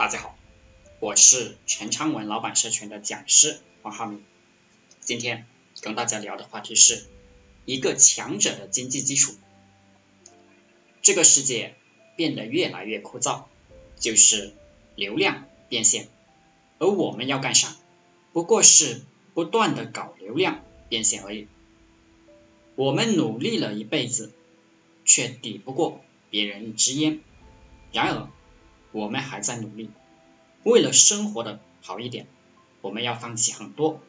大家好，我是陈昌文老板社群的讲师王浩明。今天跟大家聊的话题是一个强者的经济基础。这个世界变得越来越枯燥，就是流量变现，而我们要干啥？不过是不断的搞流量变现而已。我们努力了一辈子，却抵不过别人一支烟。然而，我们还在努力。为了生活的好一点，我们要放弃很多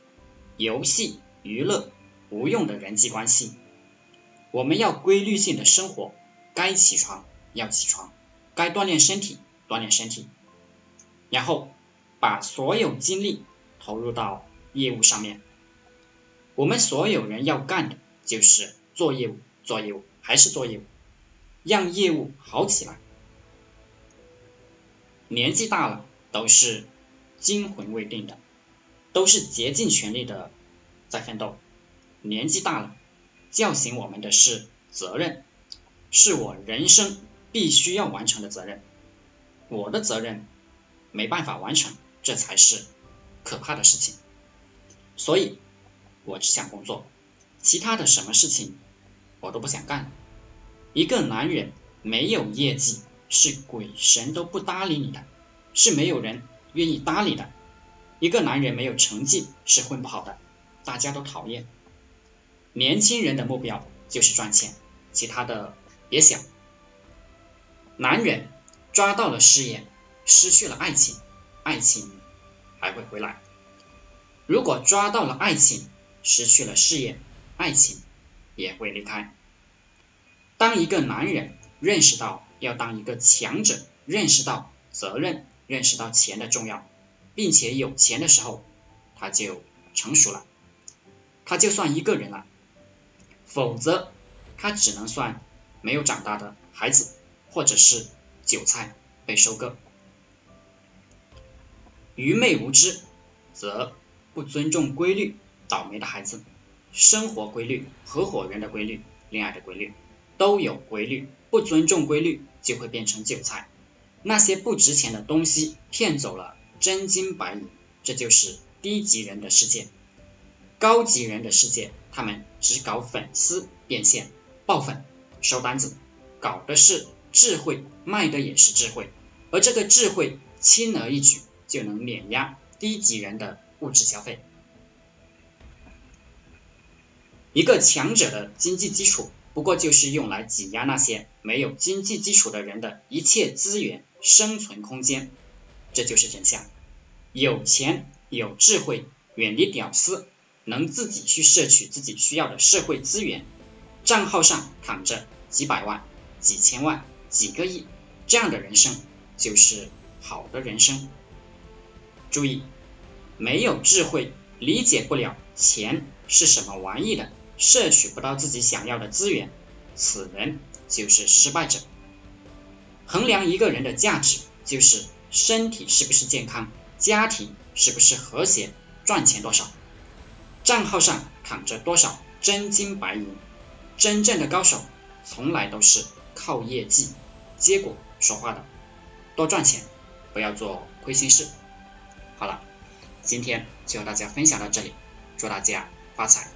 游戏、娱乐、无用的人际关系。我们要规律性的生活，该起床要起床，该锻炼身体锻炼身体，然后把所有精力投入到业务上面。我们所有人要干的就是做业务，做业务还是做业务，让业务好起来。年纪大了，都是惊魂未定的，都是竭尽全力的在奋斗。年纪大了，叫醒我们的是责任，是我人生必须要完成的责任。我的责任没办法完成，这才是可怕的事情。所以，我只想工作，其他的什么事情我都不想干。一个男人没有业绩。是鬼神都不搭理你的，是没有人愿意搭理的。一个男人没有成绩是混不好的，大家都讨厌。年轻人的目标就是赚钱，其他的别想。男人抓到了事业，失去了爱情，爱情还会回来。如果抓到了爱情，失去了事业，爱情也会离开。当一个男人认识到。要当一个强者，认识到责任，认识到钱的重要，并且有钱的时候，他就成熟了，他就算一个人了，否则他只能算没有长大的孩子，或者是韭菜被收割。愚昧无知，则不尊重规律，倒霉的孩子。生活规律、合伙人的规律、恋爱的规律都有规律。不尊重规律，就会变成韭菜。那些不值钱的东西骗走了真金白银，这就是低级人的世界。高级人的世界，他们只搞粉丝变现、爆粉、收单子，搞的是智慧，卖的也是智慧。而这个智慧，轻而易举就能碾压低级人的物质消费。一个强者的经济基础。不过就是用来挤压那些没有经济基础的人的一切资源、生存空间，这就是真相。有钱有智慧，远离屌丝，能自己去摄取自己需要的社会资源，账号上躺着几百万、几千万、几个亿，这样的人生就是好的人生。注意，没有智慧，理解不了钱是什么玩意的。摄取不到自己想要的资源，此人就是失败者。衡量一个人的价值，就是身体是不是健康，家庭是不是和谐，赚钱多少，账号上躺着多少真金白银。真正的高手从来都是靠业绩、结果说话的。多赚钱，不要做亏心事。好了，今天就和大家分享到这里，祝大家发财。